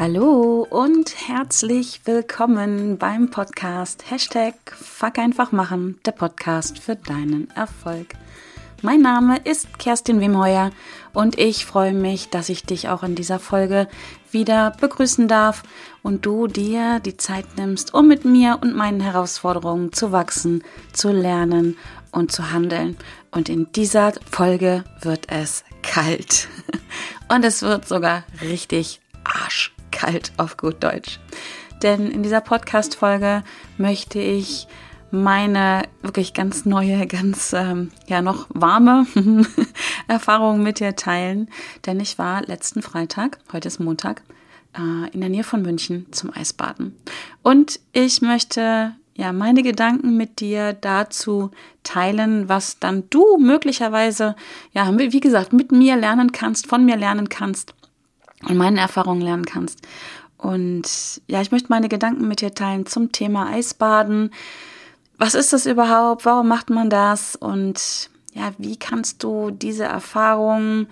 Hallo und herzlich willkommen beim Podcast Hashtag Fuck einfach machen, der Podcast für deinen Erfolg. Mein Name ist Kerstin Wemheuer und ich freue mich, dass ich dich auch in dieser Folge wieder begrüßen darf und du dir die Zeit nimmst, um mit mir und meinen Herausforderungen zu wachsen, zu lernen und zu handeln. Und in dieser Folge wird es kalt. Und es wird sogar richtig arschkalt auf gut Deutsch. Denn in dieser Podcast-Folge möchte ich meine wirklich ganz neue, ganz ähm, ja noch warme Erfahrung mit dir teilen. Denn ich war letzten Freitag, heute ist Montag, äh, in der Nähe von München zum Eisbaden. Und ich möchte ja meine Gedanken mit dir dazu teilen, was dann du möglicherweise, ja, wie gesagt, mit mir lernen kannst, von mir lernen kannst und meine Erfahrungen lernen kannst. Und ja, ich möchte meine Gedanken mit dir teilen zum Thema Eisbaden was ist das überhaupt? Warum macht man das? Und ja, wie kannst du diese Erfahrung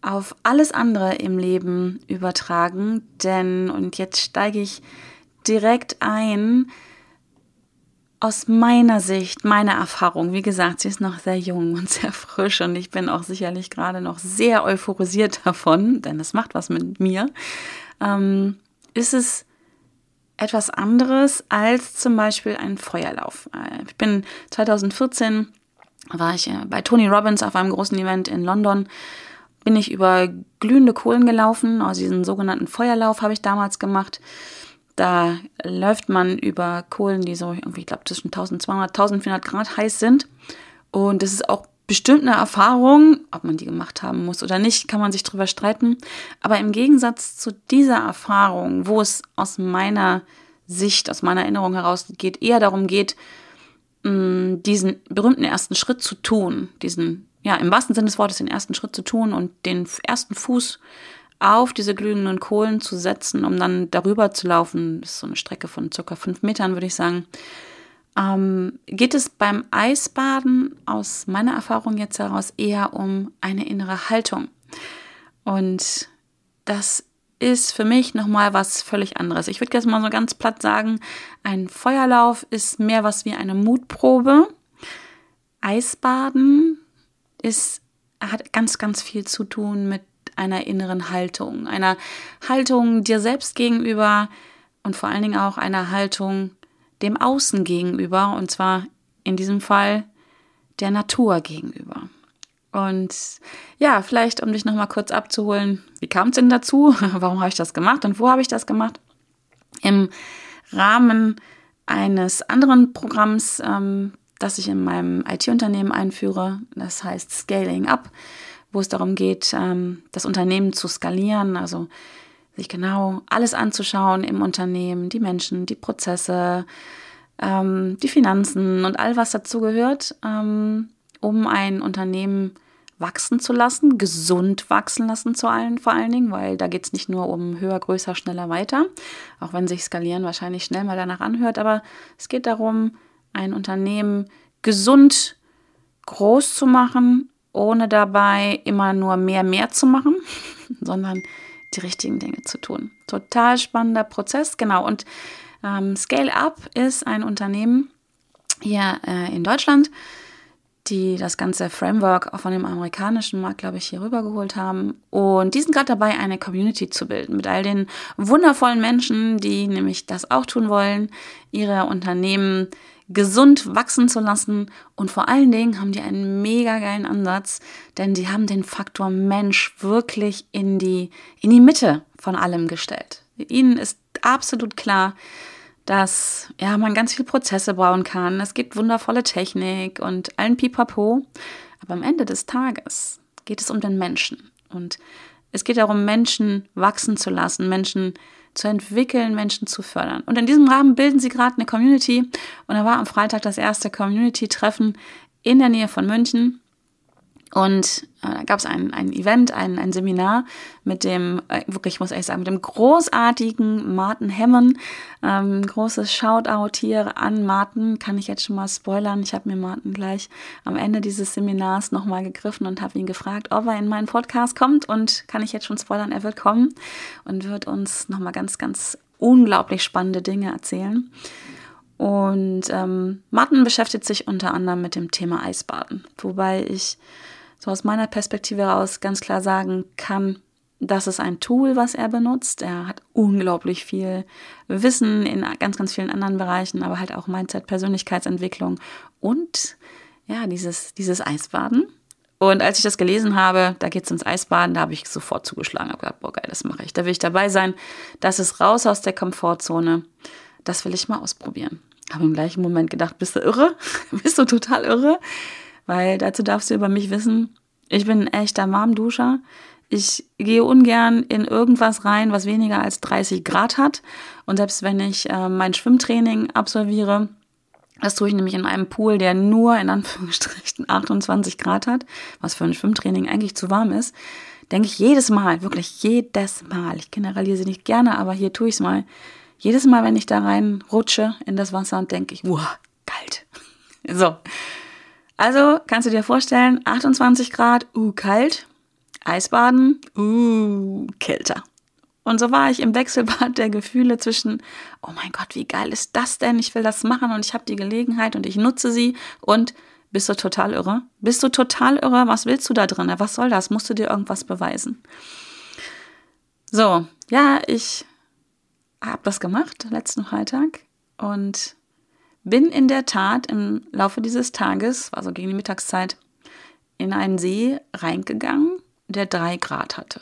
auf alles andere im Leben übertragen? Denn, und jetzt steige ich direkt ein, aus meiner Sicht, meiner Erfahrung, wie gesagt, sie ist noch sehr jung und sehr frisch und ich bin auch sicherlich gerade noch sehr euphorisiert davon, denn es macht was mit mir, ähm, ist es etwas anderes als zum Beispiel ein Feuerlauf. Äh, ich bin 2014 war ich äh, bei Tony Robbins auf einem großen Event in London. Bin ich über glühende Kohlen gelaufen, also diesen sogenannten Feuerlauf habe ich damals gemacht. Da läuft man über Kohlen, die so irgendwie, ich glaube, zwischen 1200, 1400 Grad heiß sind. Und das ist auch bestimmt eine Erfahrung, ob man die gemacht haben muss oder nicht, kann man sich drüber streiten. Aber im Gegensatz zu dieser Erfahrung, wo es aus meiner Sicht, aus meiner Erinnerung heraus geht, eher darum geht, mm, diesen berühmten ersten Schritt zu tun, diesen, ja, im wahrsten Sinne des Wortes den ersten Schritt zu tun und den ersten Fuß auf diese glühenden Kohlen zu setzen, um dann darüber zu laufen. Das ist so eine Strecke von circa fünf Metern, würde ich sagen ähm, geht es beim Eisbaden aus meiner Erfahrung jetzt heraus eher um eine innere Haltung. Und das ist für mich nochmal was völlig anderes. Ich würde jetzt mal so ganz platt sagen, ein Feuerlauf ist mehr was wie eine Mutprobe. Eisbaden ist, hat ganz, ganz viel zu tun mit einer inneren Haltung. Einer Haltung dir selbst gegenüber und vor allen Dingen auch einer Haltung dem Außen gegenüber und zwar in diesem Fall der Natur gegenüber. Und ja, vielleicht um dich nochmal kurz abzuholen, wie kam es denn dazu? Warum habe ich das gemacht und wo habe ich das gemacht? Im Rahmen eines anderen Programms, ähm, das ich in meinem IT-Unternehmen einführe, das heißt Scaling Up, wo es darum geht, ähm, das Unternehmen zu skalieren, also sich genau alles anzuschauen im Unternehmen, die Menschen, die Prozesse, ähm, die Finanzen und all was dazu gehört, ähm, um ein Unternehmen wachsen zu lassen, gesund wachsen lassen zu allen, vor allen Dingen, weil da geht es nicht nur um höher, größer, schneller, weiter, auch wenn sich skalieren wahrscheinlich schnell mal danach anhört, aber es geht darum, ein Unternehmen gesund groß zu machen, ohne dabei immer nur mehr, mehr zu machen, sondern die richtigen Dinge zu tun. Total spannender Prozess, genau. Und ähm, Scale Up ist ein Unternehmen hier äh, in Deutschland, die das ganze Framework auch von dem amerikanischen Markt, glaube ich, hier rübergeholt haben. Und die sind gerade dabei, eine Community zu bilden mit all den wundervollen Menschen, die nämlich das auch tun wollen, ihre Unternehmen gesund wachsen zu lassen. Und vor allen Dingen haben die einen mega geilen Ansatz, denn sie haben den Faktor Mensch wirklich in die, in die Mitte von allem gestellt. Ihnen ist absolut klar, dass ja, man ganz viele Prozesse bauen kann. Es gibt wundervolle Technik und allen Pipapo. Aber am Ende des Tages geht es um den Menschen. Und es geht darum, Menschen wachsen zu lassen, Menschen zu entwickeln, Menschen zu fördern. Und in diesem Rahmen bilden sie gerade eine Community. Und da war am Freitag das erste Community-Treffen in der Nähe von München. Und äh, da gab es ein, ein Event, ein, ein Seminar mit dem, äh, wirklich, muss ich sagen, mit dem großartigen Martin Hemmen. Ähm, großes Shoutout hier an Martin, kann ich jetzt schon mal spoilern. Ich habe mir Martin gleich am Ende dieses Seminars nochmal gegriffen und habe ihn gefragt, ob er in meinen Podcast kommt. Und kann ich jetzt schon spoilern, er wird kommen und wird uns nochmal ganz, ganz unglaublich spannende Dinge erzählen. Und ähm, Martin beschäftigt sich unter anderem mit dem Thema Eisbaden, wobei ich so aus meiner Perspektive heraus ganz klar sagen kann, das ist ein Tool, was er benutzt. Er hat unglaublich viel Wissen in ganz, ganz vielen anderen Bereichen, aber halt auch Mindset, Persönlichkeitsentwicklung und ja, dieses, dieses Eisbaden. Und als ich das gelesen habe, da geht es ins Eisbaden, da habe ich sofort zugeschlagen, habe gedacht, boah, geil, das mache ich. Da will ich dabei sein. Das ist raus aus der Komfortzone. Das will ich mal ausprobieren. Habe im gleichen Moment gedacht, bist du irre? bist du total irre? Weil dazu darfst du über mich wissen, ich bin ein echter Warmduscher. Ich gehe ungern in irgendwas rein, was weniger als 30 Grad hat. Und selbst wenn ich äh, mein Schwimmtraining absolviere, das tue ich nämlich in einem Pool, der nur in Anführungsstrichen 28 Grad hat, was für ein Schwimmtraining eigentlich zu warm ist, denke ich jedes Mal, wirklich jedes Mal, ich generalisiere nicht gerne, aber hier tue ich es mal, jedes Mal, wenn ich da rein rutsche in das Wasser, denke ich, wow, kalt. So, also kannst du dir vorstellen, 28 Grad, uh, kalt, Eisbaden, uh, kälter. Und so war ich im Wechselbad der Gefühle zwischen, oh mein Gott, wie geil ist das denn? Ich will das machen und ich habe die Gelegenheit und ich nutze sie und bist du total irre? Bist du total irre? Was willst du da drin? Was soll das? Musst du dir irgendwas beweisen? So, ja, ich habe das gemacht letzten Freitag und bin in der Tat im Laufe dieses Tages, also gegen die Mittagszeit, in einen See reingegangen, der drei Grad hatte.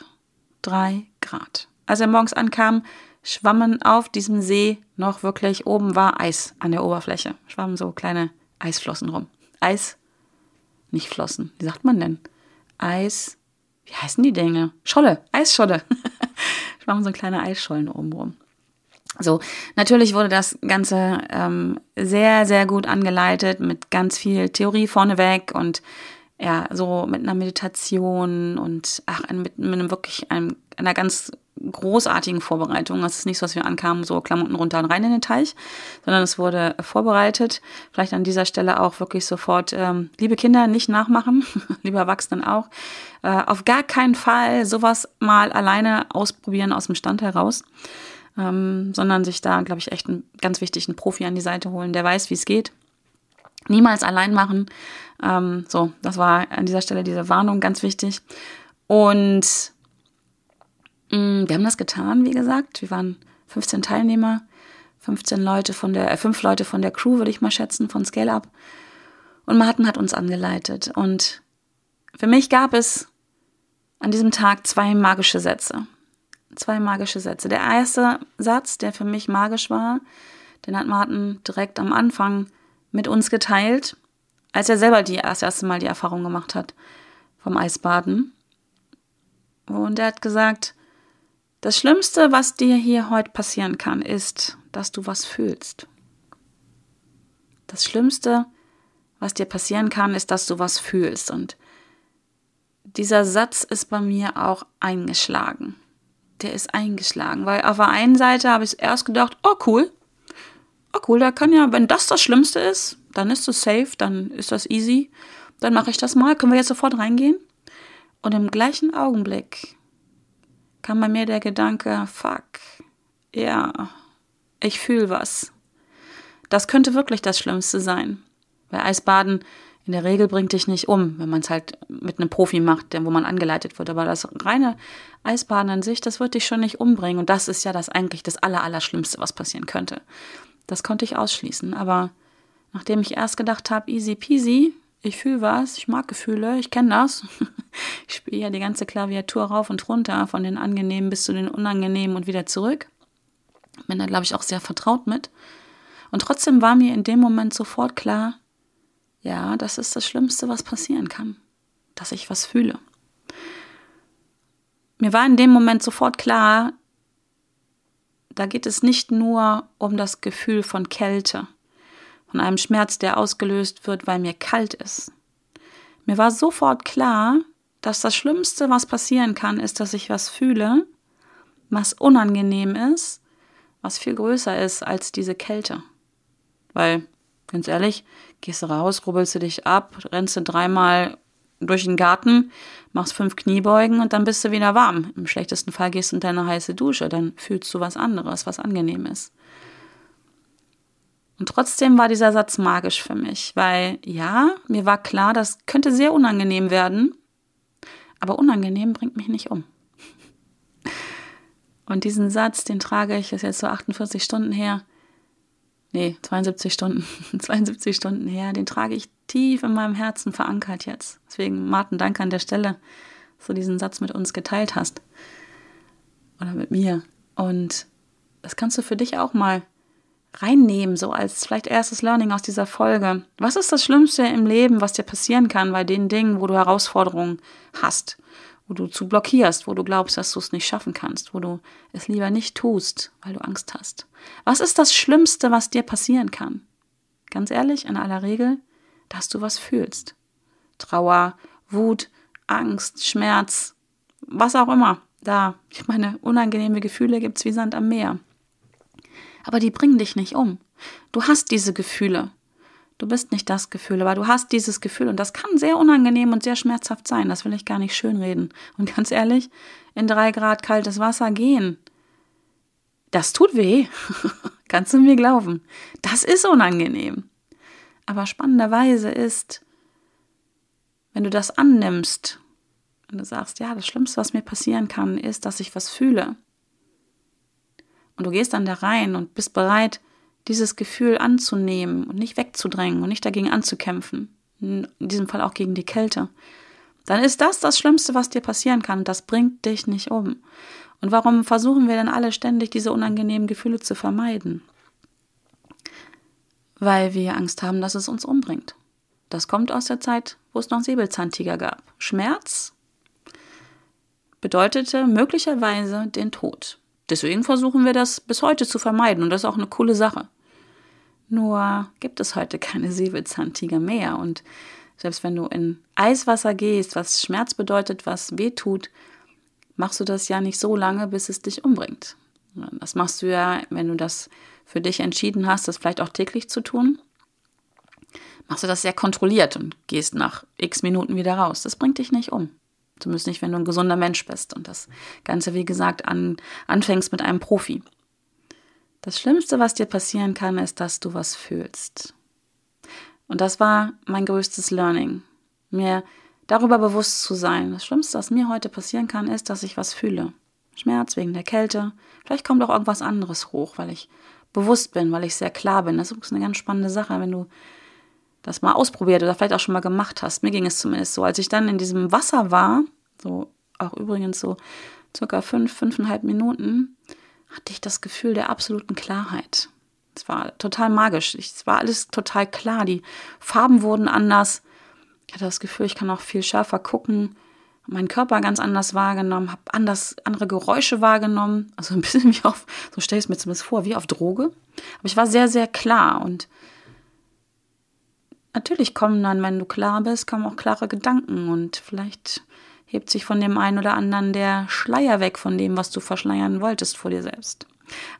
Drei Grad. Als er morgens ankam, schwammen auf diesem See noch wirklich, oben war Eis an der Oberfläche. Schwammen so kleine Eisflossen rum. Eis, nicht Flossen, wie sagt man denn? Eis, wie heißen die Dinge? Scholle, Eisscholle. schwammen so kleine Eisschollen oben rum. So, natürlich wurde das Ganze ähm, sehr, sehr gut angeleitet mit ganz viel Theorie vorneweg und ja, so mit einer Meditation und ach, mit, mit einem wirklich einem, einer ganz großartigen Vorbereitung. Es ist nicht so, dass wir ankamen, so Klamotten runter und rein in den Teich, sondern es wurde vorbereitet. Vielleicht an dieser Stelle auch wirklich sofort, ähm, liebe Kinder, nicht nachmachen, liebe Erwachsenen auch. Äh, auf gar keinen Fall sowas mal alleine ausprobieren aus dem Stand heraus ähm, sondern sich da, glaube ich, echt einen ganz wichtigen Profi an die Seite holen, der weiß, wie es geht. Niemals allein machen. Ähm, so, das war an dieser Stelle diese Warnung ganz wichtig. Und mh, mm, wir haben das getan, wie gesagt. Wir waren 15 Teilnehmer, 15 Leute von der, äh, fünf Leute von der Crew, würde ich mal schätzen, von Scale Up. Und Martin hat uns angeleitet. Und für mich gab es an diesem Tag zwei magische Sätze zwei magische Sätze. Der erste Satz, der für mich magisch war, den hat Martin direkt am Anfang mit uns geteilt, als er selber die, das erste Mal die Erfahrung gemacht hat vom Eisbaden. Und er hat gesagt, das Schlimmste, was dir hier heute passieren kann, ist, dass du was fühlst. Das Schlimmste, was dir passieren kann, ist, dass du was fühlst. Und dieser Satz ist bei mir auch eingeschlagen der ist eingeschlagen. Weil auf der einen Seite habe ich erst gedacht, oh cool, oh cool, da kann ja, wenn das das Schlimmste ist, dann ist es safe, dann ist das easy, dann mache ich das mal, können wir jetzt sofort reingehen? Und im gleichen Augenblick kam bei mir der Gedanke, fuck, ja, ich fühle was. Das könnte wirklich das Schlimmste sein. Weil Eisbaden in der Regel bringt dich nicht um, wenn man es halt mit einem Profi macht, wo man angeleitet wird. Aber das reine Eisbaden an sich, das wird dich schon nicht umbringen. Und das ist ja das eigentlich das Allerallerschlimmste, was passieren könnte. Das konnte ich ausschließen. Aber nachdem ich erst gedacht habe, easy peasy, ich fühle was, ich mag Gefühle, ich kenne das. Ich spiele ja die ganze Klaviatur rauf und runter, von den angenehmen bis zu den unangenehmen und wieder zurück. Bin da, glaube ich, auch sehr vertraut mit. Und trotzdem war mir in dem Moment sofort klar, ja, das ist das Schlimmste, was passieren kann, dass ich was fühle. Mir war in dem Moment sofort klar, da geht es nicht nur um das Gefühl von Kälte, von einem Schmerz, der ausgelöst wird, weil mir kalt ist. Mir war sofort klar, dass das Schlimmste, was passieren kann, ist, dass ich was fühle, was unangenehm ist, was viel größer ist als diese Kälte. Weil, ganz ehrlich, gehst du raus, rubbelst du dich ab, rennst du dreimal durch den Garten, machst fünf Kniebeugen und dann bist du wieder warm. Im schlechtesten Fall gehst du in deine heiße Dusche, dann fühlst du was anderes, was angenehm ist. Und trotzdem war dieser Satz magisch für mich, weil ja, mir war klar, das könnte sehr unangenehm werden, aber unangenehm bringt mich nicht um. Und diesen Satz, den trage ich, ist jetzt so 48 Stunden her, nee, 72 Stunden, 72 Stunden her, den trage ich tief in meinem Herzen verankert jetzt. Deswegen, Martin, danke an der Stelle, dass du diesen Satz mit uns geteilt hast. Oder mit mir. Und das kannst du für dich auch mal reinnehmen, so als vielleicht erstes Learning aus dieser Folge. Was ist das Schlimmste im Leben, was dir passieren kann bei den Dingen, wo du Herausforderungen hast, wo du zu blockierst, wo du glaubst, dass du es nicht schaffen kannst, wo du es lieber nicht tust, weil du Angst hast? Was ist das Schlimmste, was dir passieren kann? Ganz ehrlich, in aller Regel, dass du was fühlst. Trauer, Wut, Angst, Schmerz, was auch immer. Da, ich meine, unangenehme Gefühle gibt es wie Sand am Meer aber die bringen dich nicht um. Du hast diese Gefühle. Du bist nicht das Gefühl, aber du hast dieses Gefühl und das kann sehr unangenehm und sehr schmerzhaft sein. Das will ich gar nicht schönreden. Und ganz ehrlich, in drei Grad kaltes Wasser gehen, das tut weh. Kannst du mir glauben. Das ist unangenehm. Aber spannenderweise ist, wenn du das annimmst und du sagst, ja, das Schlimmste, was mir passieren kann, ist, dass ich was fühle, und du gehst dann da rein und bist bereit, dieses Gefühl anzunehmen und nicht wegzudrängen und nicht dagegen anzukämpfen. In diesem Fall auch gegen die Kälte. Dann ist das das Schlimmste, was dir passieren kann. Das bringt dich nicht um. Und warum versuchen wir dann alle ständig, diese unangenehmen Gefühle zu vermeiden? Weil wir Angst haben, dass es uns umbringt. Das kommt aus der Zeit, wo es noch Säbelzahntiger gab. Schmerz bedeutete möglicherweise den Tod. Deswegen versuchen wir das bis heute zu vermeiden und das ist auch eine coole Sache. Nur gibt es heute keine Säbelzahntiger mehr und selbst wenn du in Eiswasser gehst, was Schmerz bedeutet, was weh tut, machst du das ja nicht so lange, bis es dich umbringt. Das machst du ja, wenn du das für dich entschieden hast, das vielleicht auch täglich zu tun, machst du das sehr kontrolliert und gehst nach x Minuten wieder raus. Das bringt dich nicht um. Zumindest nicht, wenn du ein gesunder Mensch bist und das Ganze, wie gesagt, an, anfängst mit einem Profi. Das Schlimmste, was dir passieren kann, ist, dass du was fühlst. Und das war mein größtes Learning. Mir darüber bewusst zu sein. Das Schlimmste, was mir heute passieren kann, ist, dass ich was fühle. Schmerz wegen der Kälte. Vielleicht kommt auch irgendwas anderes hoch, weil ich bewusst bin, weil ich sehr klar bin. Das ist eine ganz spannende Sache, wenn du das mal ausprobiert oder vielleicht auch schon mal gemacht hast. Mir ging es zumindest so. Als ich dann in diesem Wasser war, so auch übrigens so circa fünf, fünfeinhalb Minuten, hatte ich das Gefühl der absoluten Klarheit. Es war total magisch. Es war alles total klar. Die Farben wurden anders. Ich hatte das Gefühl, ich kann auch viel schärfer gucken. Meinen Körper ganz anders wahrgenommen, habe anders andere Geräusche wahrgenommen. Also ein bisschen wie auf, so stelle ich es mir zumindest vor, wie auf Droge. Aber ich war sehr, sehr klar und natürlich kommen dann, wenn du klar bist, kommen auch klare Gedanken und vielleicht hebt sich von dem einen oder anderen der Schleier weg von dem, was du verschleiern wolltest vor dir selbst.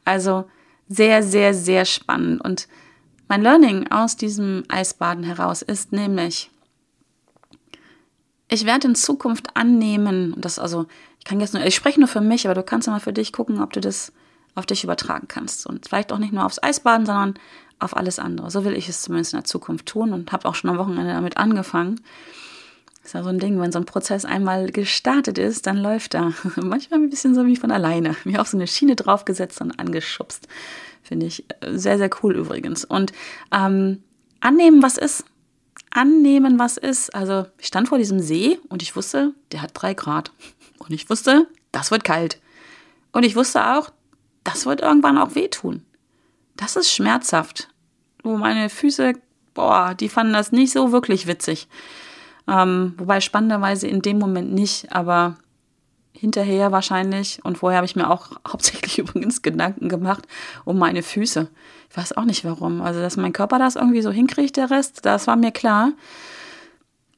Also sehr, sehr, sehr spannend. Und mein Learning aus diesem Eisbaden heraus ist nämlich, ich werde in Zukunft annehmen, das also, ich kann jetzt nur, ich spreche nur für mich, aber du kannst ja mal für dich gucken, ob du das auf dich übertragen kannst. Und vielleicht auch nicht nur aufs Eisbaden, sondern auf alles andere. So will ich es zumindest in der Zukunft tun und habe auch schon am Wochenende damit angefangen. Ist ja so ein Ding, wenn so ein Prozess einmal gestartet ist, dann läuft er. Manchmal ein bisschen so wie von alleine. Mir auf so eine Schiene draufgesetzt und angeschubst. Finde ich sehr, sehr cool übrigens. Und ähm, annehmen, was ist. Annehmen, was ist. Also ich stand vor diesem See und ich wusste, der hat drei Grad. Und ich wusste, das wird kalt. Und ich wusste auch, das wird irgendwann auch wehtun. Das ist schmerzhaft. Wo meine Füße, boah, die fanden das nicht so wirklich witzig. Ähm, wobei spannenderweise in dem Moment nicht, aber hinterher wahrscheinlich. Und vorher habe ich mir auch hauptsächlich übrigens Gedanken gemacht um meine Füße. Ich weiß auch nicht warum. Also, dass mein Körper das irgendwie so hinkriegt, der Rest, das war mir klar.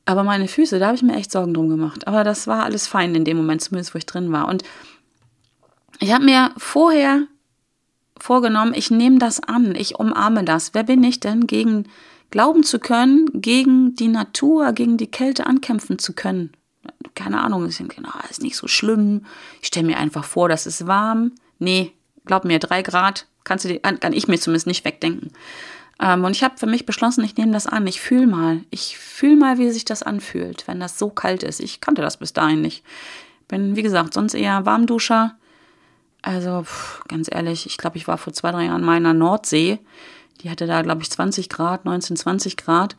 Aber meine Füße, da habe ich mir echt Sorgen drum gemacht. Aber das war alles fein in dem Moment, zumindest wo ich drin war. Und ich habe mir vorher vorgenommen, ich nehme das an, ich umarme das. Wer bin ich denn, gegen glauben zu können, gegen die Natur, gegen die Kälte ankämpfen zu können? Keine Ahnung, ich denke, na, ist nicht so schlimm. Ich stelle mir einfach vor, das ist warm. Nee, glaub mir, drei Grad kannst du die, kann ich mir zumindest nicht wegdenken. Ähm, und ich habe für mich beschlossen, ich nehme das an. Ich fühle mal. Ich fühle mal, wie sich das anfühlt, wenn das so kalt ist. Ich kannte das bis dahin nicht. Bin, wie gesagt, sonst eher Warmduscher. Also, pff, ganz ehrlich, ich glaube, ich war vor zwei, drei Jahren mal in der Nordsee. Die hatte da, glaube ich, 20 Grad, 19, 20 Grad.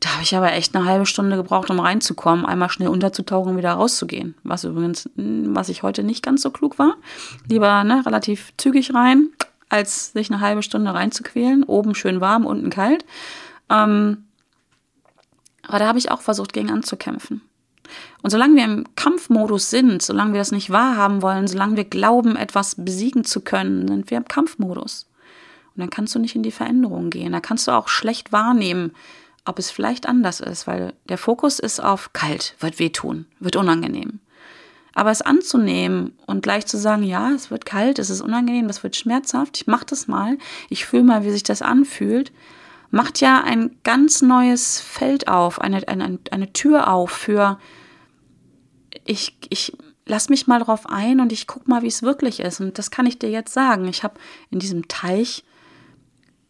Da habe ich aber echt eine halbe Stunde gebraucht, um reinzukommen, einmal schnell unterzutauchen und wieder rauszugehen. Was übrigens, hm, was ich heute nicht ganz so klug war. Lieber ne, relativ zügig rein, als sich eine halbe Stunde reinzuquälen. Oben schön warm, unten kalt. Ähm, aber da habe ich auch versucht, gegen anzukämpfen. Und solange wir im Kampfmodus sind, solange wir das nicht wahrhaben wollen, solange wir glauben, etwas besiegen zu können, sind wir im Kampfmodus. Und dann kannst du nicht in die Veränderung gehen. Da kannst du auch schlecht wahrnehmen, ob es vielleicht anders ist, weil der Fokus ist auf kalt, wird wehtun, wird unangenehm. Aber es anzunehmen und gleich zu sagen, ja, es wird kalt, es ist unangenehm, es wird schmerzhaft, ich mache das mal, ich fühle mal, wie sich das anfühlt, macht ja ein ganz neues Feld auf, eine, eine, eine Tür auf für, ich, ich lass mich mal drauf ein und ich guck mal, wie es wirklich ist. Und das kann ich dir jetzt sagen. Ich habe in diesem Teich,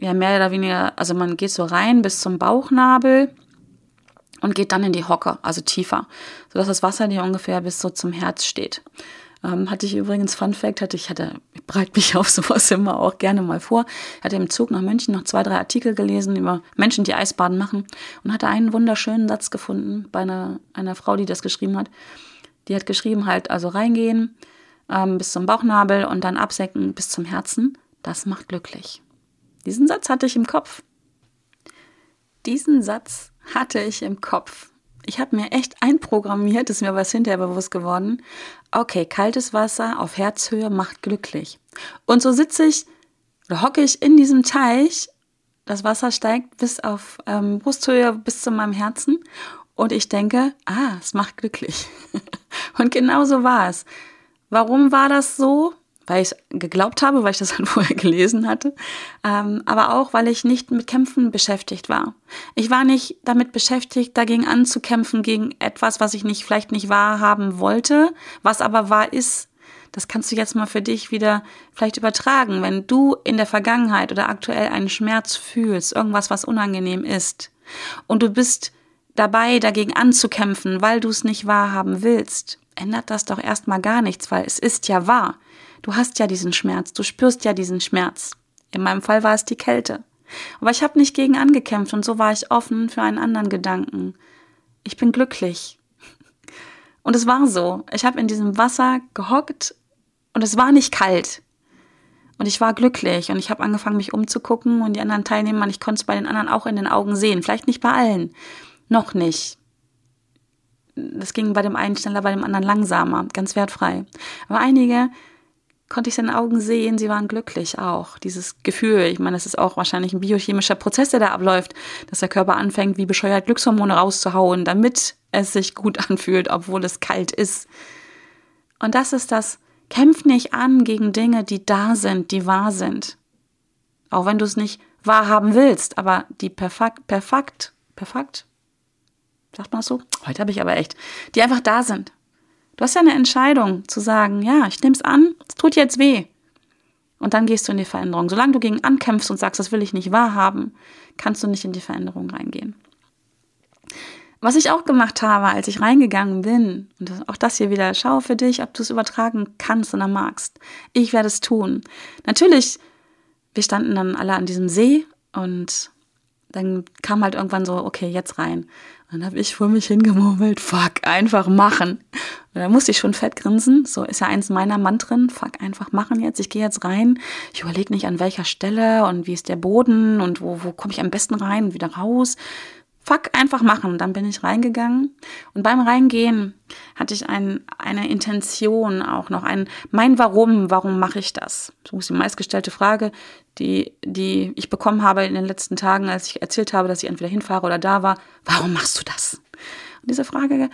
ja, mehr oder weniger, also man geht so rein bis zum Bauchnabel und geht dann in die Hocke, also tiefer, sodass das Wasser dir ungefähr bis so zum Herz steht. Ähm, hatte ich übrigens, Fun Fact, hatte ich hatte, ich bereite mich auf sowas immer auch gerne mal vor, hatte im Zug nach München noch zwei, drei Artikel gelesen über Menschen, die Eisbaden machen und hatte einen wunderschönen Satz gefunden bei einer, einer Frau, die das geschrieben hat. Die hat geschrieben halt, also reingehen ähm, bis zum Bauchnabel und dann absenken bis zum Herzen. Das macht glücklich. Diesen Satz hatte ich im Kopf. Diesen Satz hatte ich im Kopf ich habe mir echt einprogrammiert, ist mir was hinterher bewusst geworden. Okay, kaltes Wasser auf Herzhöhe macht glücklich. Und so sitze ich oder hocke ich in diesem Teich. Das Wasser steigt bis auf ähm, Brusthöhe, bis zu meinem Herzen. Und ich denke, ah, es macht glücklich. und genau so war es. Warum war das so? Weil ich geglaubt habe, weil ich das dann vorher gelesen hatte, ähm, aber auch, weil ich nicht mit Kämpfen beschäftigt war. Ich war nicht damit beschäftigt, dagegen anzukämpfen, gegen etwas, was ich nicht, vielleicht nicht wahrhaben wollte, was aber wahr ist. Das kannst du jetzt mal für dich wieder vielleicht übertragen, wenn du in der Vergangenheit oder aktuell einen Schmerz fühlst, irgendwas, was unangenehm ist, und du bist dabei, dagegen anzukämpfen, weil du es nicht wahrhaben willst, ändert das doch erstmal gar nichts, weil es ist ja wahr. Du hast ja diesen Schmerz, du spürst ja diesen Schmerz. In meinem Fall war es die Kälte. Aber ich habe nicht gegen angekämpft und so war ich offen für einen anderen Gedanken. Ich bin glücklich. Und es war so. Ich habe in diesem Wasser gehockt und es war nicht kalt. Und ich war glücklich und ich habe angefangen, mich umzugucken und die anderen Teilnehmer, ich konnte es bei den anderen auch in den Augen sehen. Vielleicht nicht bei allen. Noch nicht. Das ging bei dem einen schneller, bei dem anderen langsamer, ganz wertfrei. Aber einige konnte ich seinen Augen sehen, sie waren glücklich auch. Dieses Gefühl, ich meine, das ist auch wahrscheinlich ein biochemischer Prozess, der da abläuft, dass der Körper anfängt, wie bescheuert Glückshormone rauszuhauen, damit es sich gut anfühlt, obwohl es kalt ist. Und das ist das, kämpf nicht an gegen Dinge, die da sind, die wahr sind. Auch wenn du es nicht wahrhaben willst, aber die perfekt, perfekt, perfekt, sagt man so? Heute habe ich aber echt, die einfach da sind. Du hast ja eine Entscheidung zu sagen, ja, ich nehme es an, es tut jetzt weh. Und dann gehst du in die Veränderung. Solange du gegen ankämpfst und sagst, das will ich nicht wahrhaben, kannst du nicht in die Veränderung reingehen. Was ich auch gemacht habe, als ich reingegangen bin, und auch das hier wieder, schau für dich, ob du es übertragen kannst oder magst. Ich werde es tun. Natürlich, wir standen dann alle an diesem See und dann kam halt irgendwann so, okay, jetzt rein. Dann habe ich vor mich hingemurmelt, fuck, einfach machen. Da musste ich schon fett grinsen. So ist ja eins meiner Mantren, fuck, einfach machen jetzt. Ich gehe jetzt rein. Ich überlege nicht an welcher Stelle und wie ist der Boden und wo, wo komme ich am besten rein und wieder raus fuck, einfach machen. Dann bin ich reingegangen. Und beim Reingehen hatte ich ein, eine Intention auch noch, ein mein Warum, warum mache ich das? So ist die meistgestellte Frage, die, die ich bekommen habe in den letzten Tagen, als ich erzählt habe, dass ich entweder hinfahre oder da war. Warum machst du das? Und diese Frage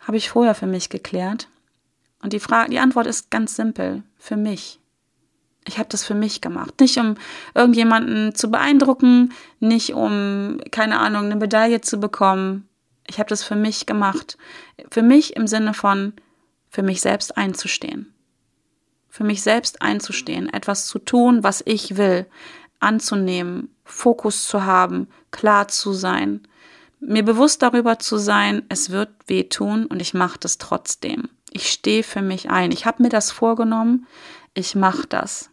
habe ich vorher für mich geklärt. Und die Frage, die Antwort ist ganz simpel. Für mich. Ich habe das für mich gemacht. Nicht um irgendjemanden zu beeindrucken, nicht um, keine Ahnung, eine Medaille zu bekommen. Ich habe das für mich gemacht. Für mich im Sinne von, für mich selbst einzustehen. Für mich selbst einzustehen, etwas zu tun, was ich will, anzunehmen, Fokus zu haben, klar zu sein, mir bewusst darüber zu sein, es wird wehtun und ich mache das trotzdem. Ich stehe für mich ein. Ich habe mir das vorgenommen, ich mache das.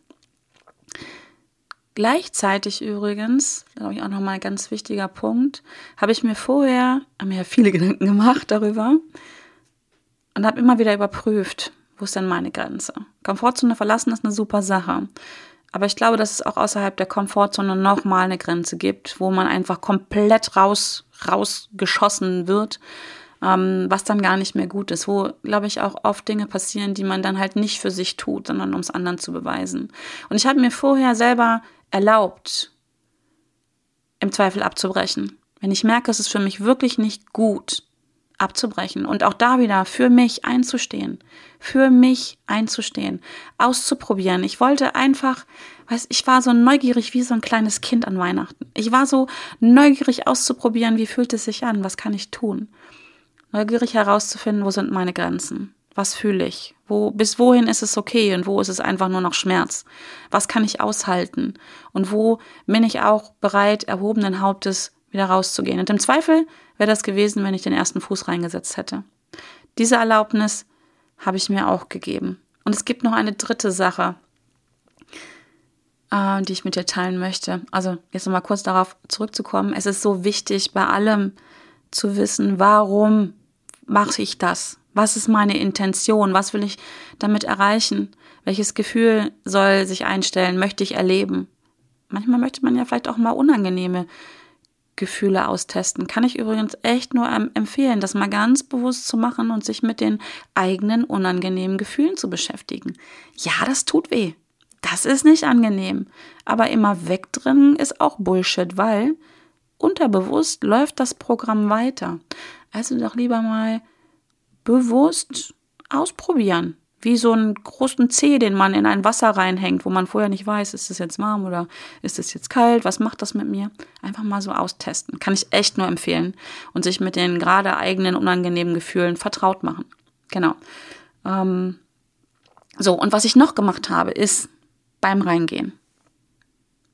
Gleichzeitig übrigens, glaube ich auch nochmal ein ganz wichtiger Punkt, habe ich mir vorher, habe mir ja viele Gedanken gemacht darüber und habe immer wieder überprüft, wo ist denn meine Grenze? Komfortzone verlassen ist eine super Sache. Aber ich glaube, dass es auch außerhalb der Komfortzone nochmal eine Grenze gibt, wo man einfach komplett raus, rausgeschossen wird, ähm, was dann gar nicht mehr gut ist. Wo, glaube ich, auch oft Dinge passieren, die man dann halt nicht für sich tut, sondern um es anderen zu beweisen. Und ich habe mir vorher selber erlaubt, im Zweifel abzubrechen. Wenn ich merke, es ist für mich wirklich nicht gut, abzubrechen und auch da wieder für mich einzustehen, für mich einzustehen, auszuprobieren. Ich wollte einfach, weiß, ich war so neugierig wie so ein kleines Kind an Weihnachten. Ich war so neugierig auszuprobieren, wie fühlt es sich an, was kann ich tun? Neugierig herauszufinden, wo sind meine Grenzen? Was fühle ich? Wo, bis wohin ist es okay und wo ist es einfach nur noch Schmerz? Was kann ich aushalten? Und wo bin ich auch bereit, erhobenen Hauptes wieder rauszugehen? Und im Zweifel wäre das gewesen, wenn ich den ersten Fuß reingesetzt hätte. Diese Erlaubnis habe ich mir auch gegeben. Und es gibt noch eine dritte Sache, äh, die ich mit dir teilen möchte. Also jetzt nochmal kurz darauf zurückzukommen. Es ist so wichtig, bei allem zu wissen, warum mache ich das? Was ist meine Intention? Was will ich damit erreichen? Welches Gefühl soll sich einstellen? Möchte ich erleben? Manchmal möchte man ja vielleicht auch mal unangenehme Gefühle austesten. Kann ich übrigens echt nur empfehlen, das mal ganz bewusst zu machen und sich mit den eigenen unangenehmen Gefühlen zu beschäftigen. Ja, das tut weh. Das ist nicht angenehm. Aber immer wegdringen ist auch Bullshit, weil unterbewusst läuft das Programm weiter. Also doch lieber mal bewusst ausprobieren. Wie so einen großen Zeh, den man in ein Wasser reinhängt, wo man vorher nicht weiß, ist es jetzt warm oder ist es jetzt kalt, was macht das mit mir? Einfach mal so austesten. Kann ich echt nur empfehlen. Und sich mit den gerade eigenen unangenehmen Gefühlen vertraut machen. Genau. Ähm, so, und was ich noch gemacht habe, ist beim Reingehen.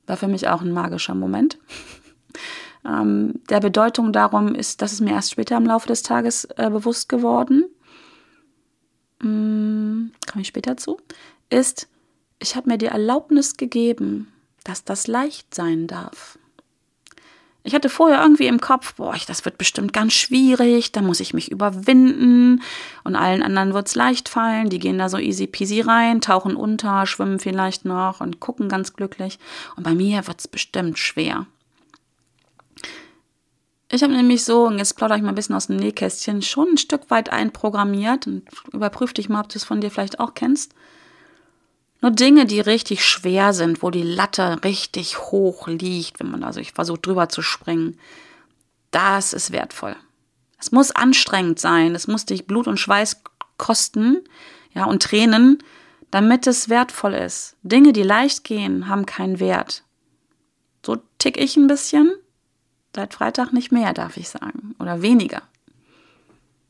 War für mich auch ein magischer Moment. Ähm, der Bedeutung darum ist, dass es mir erst später im Laufe des Tages äh, bewusst geworden hm, komme ich später zu, ist, ich habe mir die Erlaubnis gegeben, dass das leicht sein darf. Ich hatte vorher irgendwie im Kopf, boah, das wird bestimmt ganz schwierig, da muss ich mich überwinden und allen anderen wird es leicht fallen, die gehen da so easy peasy rein, tauchen unter, schwimmen vielleicht noch und gucken ganz glücklich und bei mir wird es bestimmt schwer. Ich habe nämlich so, und jetzt plaudere ich mal ein bisschen aus dem Nähkästchen, schon ein Stück weit einprogrammiert und überprüf dich mal, ob du es von dir vielleicht auch kennst. Nur Dinge, die richtig schwer sind, wo die Latte richtig hoch liegt, wenn man also ich versuche drüber zu springen, das ist wertvoll. Es muss anstrengend sein, es muss dich Blut und Schweiß kosten, ja, und Tränen, damit es wertvoll ist. Dinge, die leicht gehen, haben keinen Wert. So tick ich ein bisschen Seit Freitag nicht mehr, darf ich sagen. Oder weniger.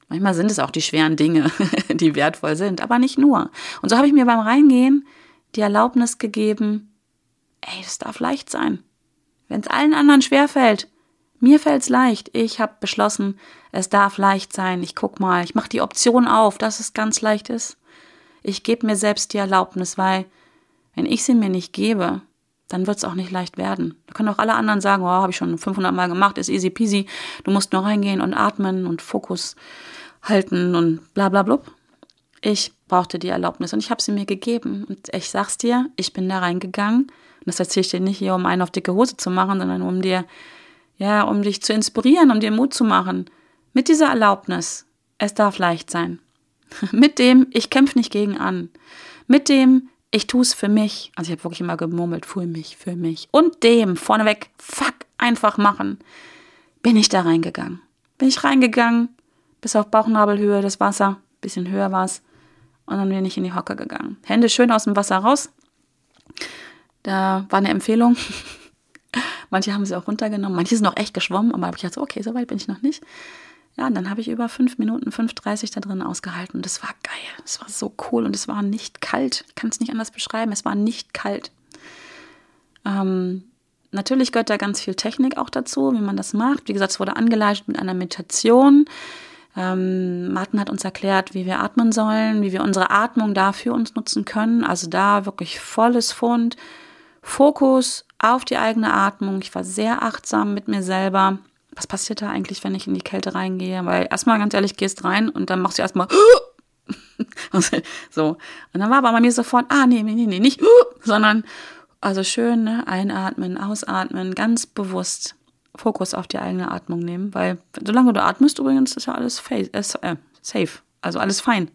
Manchmal sind es auch die schweren Dinge, die wertvoll sind, aber nicht nur. Und so habe ich mir beim Reingehen die Erlaubnis gegeben, ey, das darf leicht sein. Wenn es allen anderen schwer fällt, mir fällt es leicht. Ich habe beschlossen, es darf leicht sein. Ich guck mal, ich mache die Option auf, dass es ganz leicht ist. Ich gebe mir selbst die Erlaubnis, weil wenn ich sie mir nicht gebe, dann wird es auch nicht leicht werden. Da können auch alle anderen sagen, oh, habe ich schon 500 Mal gemacht, ist easy peasy. Du musst nur reingehen und atmen und Fokus halten und bla bla blub. Ich brauchte die Erlaubnis und ich habe sie mir gegeben. Und ich sag's dir, ich bin da reingegangen. Und das erzähle ich dir nicht hier, um einen auf dicke Hose zu machen, sondern um dir, ja, um dich zu inspirieren, um dir Mut zu machen. Mit dieser Erlaubnis, es darf leicht sein. Mit dem, ich kämpfe nicht gegen an. Mit dem, ich tue es für mich. Also ich habe wirklich immer gemurmelt, für mich, für mich. Und dem vorneweg, fuck, einfach machen, bin ich da reingegangen. bin ich reingegangen, bis auf Bauchnabelhöhe das Wasser, bisschen höher war es. Und dann bin ich in die Hocke gegangen. Hände schön aus dem Wasser raus. Da war eine Empfehlung. Manche haben sie auch runtergenommen, manche sind auch echt geschwommen, aber ich dachte, okay, so weit bin ich noch nicht. Ja, und dann habe ich über fünf Minuten, 5,30 da drin ausgehalten. Und das war geil. Es war so cool und es war nicht kalt. Ich kann es nicht anders beschreiben. Es war nicht kalt. Ähm, natürlich gehört da ganz viel Technik auch dazu, wie man das macht. Wie gesagt, es wurde angeleitet mit einer Meditation. Ähm, Martin hat uns erklärt, wie wir atmen sollen, wie wir unsere Atmung da für uns nutzen können. Also da wirklich volles Fund, Fokus auf die eigene Atmung. Ich war sehr achtsam mit mir selber. Was passiert da eigentlich, wenn ich in die Kälte reingehe? Weil erstmal, ganz ehrlich, gehst rein und dann machst du erstmal so. Und dann war aber bei mir sofort, ah, nee, nee, nee, nicht, sondern also schön ne? einatmen, ausatmen, ganz bewusst Fokus auf die eigene Atmung nehmen, weil solange du atmest übrigens, ist ja alles äh, safe, also alles fein.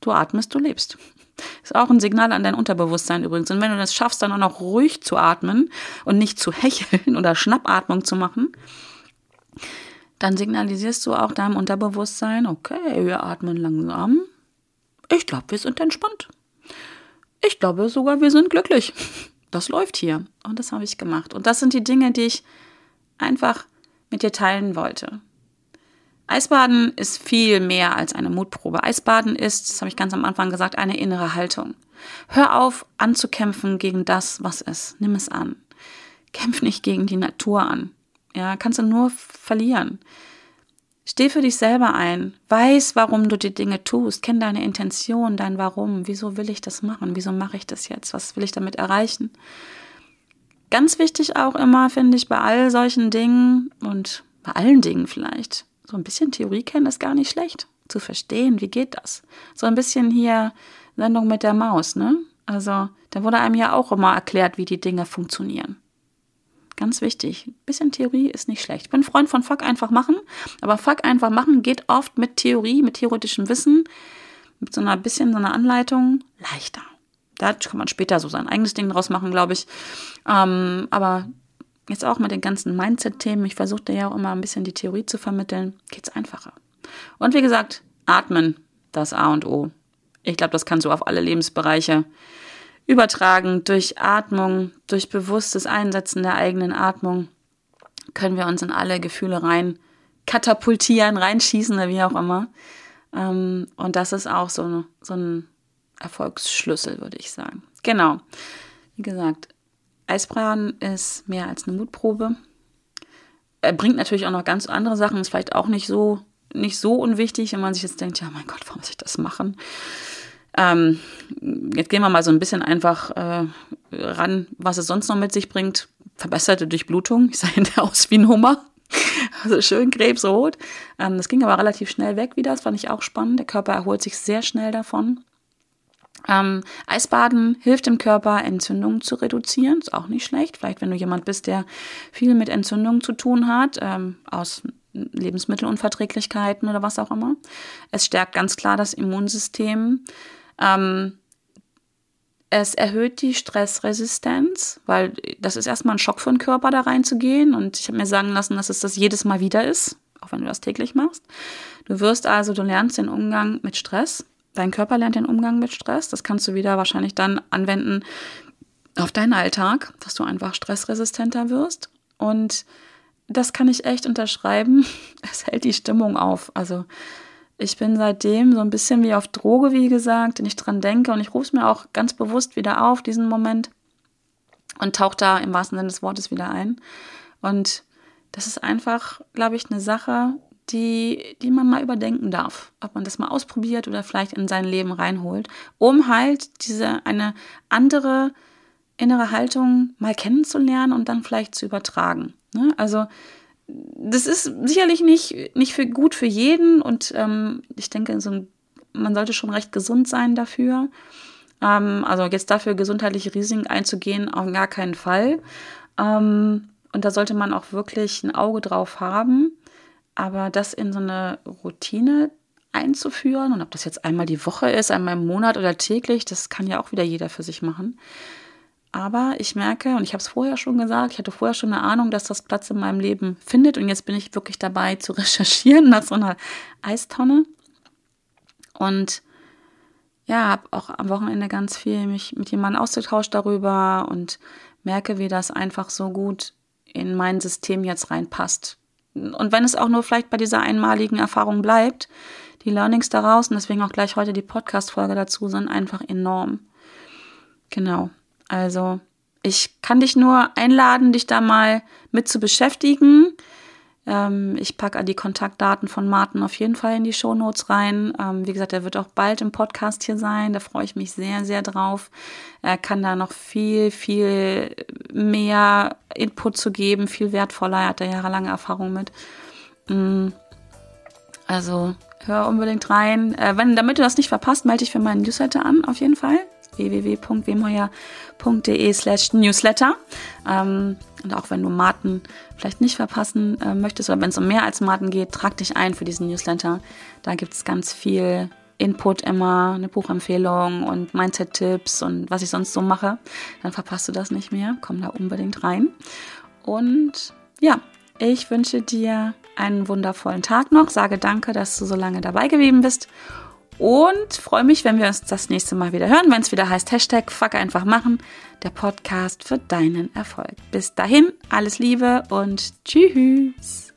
Du atmest, du lebst. Ist auch ein Signal an dein Unterbewusstsein übrigens. Und wenn du das schaffst, dann auch noch ruhig zu atmen und nicht zu hecheln oder Schnappatmung zu machen, dann signalisierst du auch deinem Unterbewusstsein, okay, wir atmen langsam. Ich glaube, wir sind entspannt. Ich glaube sogar, wir sind glücklich das läuft hier. Und das habe ich gemacht. Und das sind die Dinge, die ich einfach mit dir teilen wollte. Eisbaden ist viel mehr als eine Mutprobe. Eisbaden ist, das habe ich ganz am Anfang gesagt, eine innere Haltung. Hör auf, anzukämpfen gegen das, was ist. Nimm es an. Kämpf nicht gegen die Natur an. Ja, kannst du nur verlieren. Steh für dich selber ein. Weiß, warum du die Dinge tust. Kenn deine Intention, dein Warum. Wieso will ich das machen? Wieso mache ich das jetzt? Was will ich damit erreichen? Ganz wichtig auch immer, finde ich, bei all solchen Dingen und bei allen Dingen vielleicht, so ein bisschen Theorie kennen ist gar nicht schlecht. Zu verstehen, wie geht das? So ein bisschen hier Sendung mit der Maus, ne? Also, da wurde einem ja auch immer erklärt, wie die Dinge funktionieren. Ganz wichtig. Ein bisschen Theorie ist nicht schlecht. Ich bin Freund von Fuck einfach machen, aber Fuck einfach machen geht oft mit Theorie, mit theoretischem Wissen, mit so einer bisschen so einer Anleitung leichter. Da kann man später so sein eigenes Ding draus machen, glaube ich. Ähm, aber jetzt auch mit den ganzen Mindset-Themen, ich versuche ja auch immer ein bisschen die Theorie zu vermitteln, geht es einfacher. Und wie gesagt, atmen, das A und O. Ich glaube, das kannst du auf alle Lebensbereiche übertragen durch Atmung, durch bewusstes Einsetzen der eigenen Atmung können wir uns in alle Gefühle rein katapultieren, reinschießen oder wie auch immer. Ähm, und das ist auch so, so ein Erfolgsschlüssel, würde ich sagen. Genau. Wie gesagt, Eisbraten ist mehr als eine Mutprobe. Er bringt natürlich auch noch ganz andere Sachen, ist vielleicht auch nicht so, nicht so unwichtig, wenn man sich jetzt denkt, ja mein Gott, warum muss ich das machen? Ähm, jetzt gehen wir mal so ein bisschen einfach äh, ran, was es sonst noch mit sich bringt. Verbesserte Durchblutung. Ich sah hinterher aus wie ein Hummer. Also schön krebsrot. Ähm, das ging aber relativ schnell weg wieder. Das fand ich auch spannend. Der Körper erholt sich sehr schnell davon. Ähm, Eisbaden hilft dem Körper, Entzündungen zu reduzieren. Ist auch nicht schlecht. Vielleicht, wenn du jemand bist, der viel mit Entzündungen zu tun hat, ähm, aus Lebensmittelunverträglichkeiten oder was auch immer. Es stärkt ganz klar das Immunsystem. Ähm, es erhöht die Stressresistenz, weil das ist erstmal ein Schock für den Körper, da reinzugehen. Und ich habe mir sagen lassen, dass es das jedes Mal wieder ist, auch wenn du das täglich machst. Du wirst also, du lernst den Umgang mit Stress. Dein Körper lernt den Umgang mit Stress. Das kannst du wieder wahrscheinlich dann anwenden auf deinen Alltag, dass du einfach stressresistenter wirst. Und das kann ich echt unterschreiben. Es hält die Stimmung auf. Also ich bin seitdem so ein bisschen wie auf Droge, wie gesagt, wenn ich dran denke. Und ich rufe es mir auch ganz bewusst wieder auf, diesen Moment. Und tauche da im wahrsten Sinne des Wortes wieder ein. Und das ist einfach, glaube ich, eine Sache, die, die man mal überdenken darf. Ob man das mal ausprobiert oder vielleicht in sein Leben reinholt, um halt diese eine andere innere Haltung mal kennenzulernen und dann vielleicht zu übertragen. Ne? Also das ist sicherlich nicht, nicht für, gut für jeden und ähm, ich denke, so ein, man sollte schon recht gesund sein dafür. Ähm, also jetzt dafür gesundheitliche Risiken einzugehen, auf gar keinen Fall. Ähm, und da sollte man auch wirklich ein Auge drauf haben. Aber das in so eine Routine einzuführen und ob das jetzt einmal die Woche ist, einmal im Monat oder täglich, das kann ja auch wieder jeder für sich machen. Aber ich merke, und ich habe es vorher schon gesagt, ich hatte vorher schon eine Ahnung, dass das Platz in meinem Leben findet. Und jetzt bin ich wirklich dabei zu recherchieren nach so einer Eistonne. Und ja, habe auch am Wochenende ganz viel mich mit jemandem ausgetauscht darüber und merke, wie das einfach so gut in mein System jetzt reinpasst. Und wenn es auch nur vielleicht bei dieser einmaligen Erfahrung bleibt, die Learnings daraus und deswegen auch gleich heute die Podcast-Folge dazu sind einfach enorm. Genau. Also, ich kann dich nur einladen, dich da mal mit zu beschäftigen. Ähm, ich packe die Kontaktdaten von Martin auf jeden Fall in die Shownotes rein. Ähm, wie gesagt, er wird auch bald im Podcast hier sein. Da freue ich mich sehr, sehr drauf. Er kann da noch viel, viel mehr Input zu geben, viel wertvoller. Er hat da jahrelange Erfahrung mit. Mm. Also hör unbedingt rein. Äh, wenn, damit du das nicht verpasst, melde dich für meinen Newsletter an, auf jeden Fall www.wemheuer.de slash newsletter. Ähm, und auch wenn du Martin vielleicht nicht verpassen äh, möchtest oder wenn es um mehr als Martin geht, trag dich ein für diesen Newsletter. Da gibt es ganz viel Input immer, eine Buchempfehlung und Mindset-Tipps und was ich sonst so mache. Dann verpasst du das nicht mehr. Komm da unbedingt rein. Und ja, ich wünsche dir einen wundervollen Tag noch, sage danke, dass du so lange dabei geblieben bist und freue mich, wenn wir uns das nächste Mal wieder hören, wenn es wieder heißt Hashtag Fuck einfach machen, der Podcast für deinen Erfolg. Bis dahin, alles Liebe und tschüss.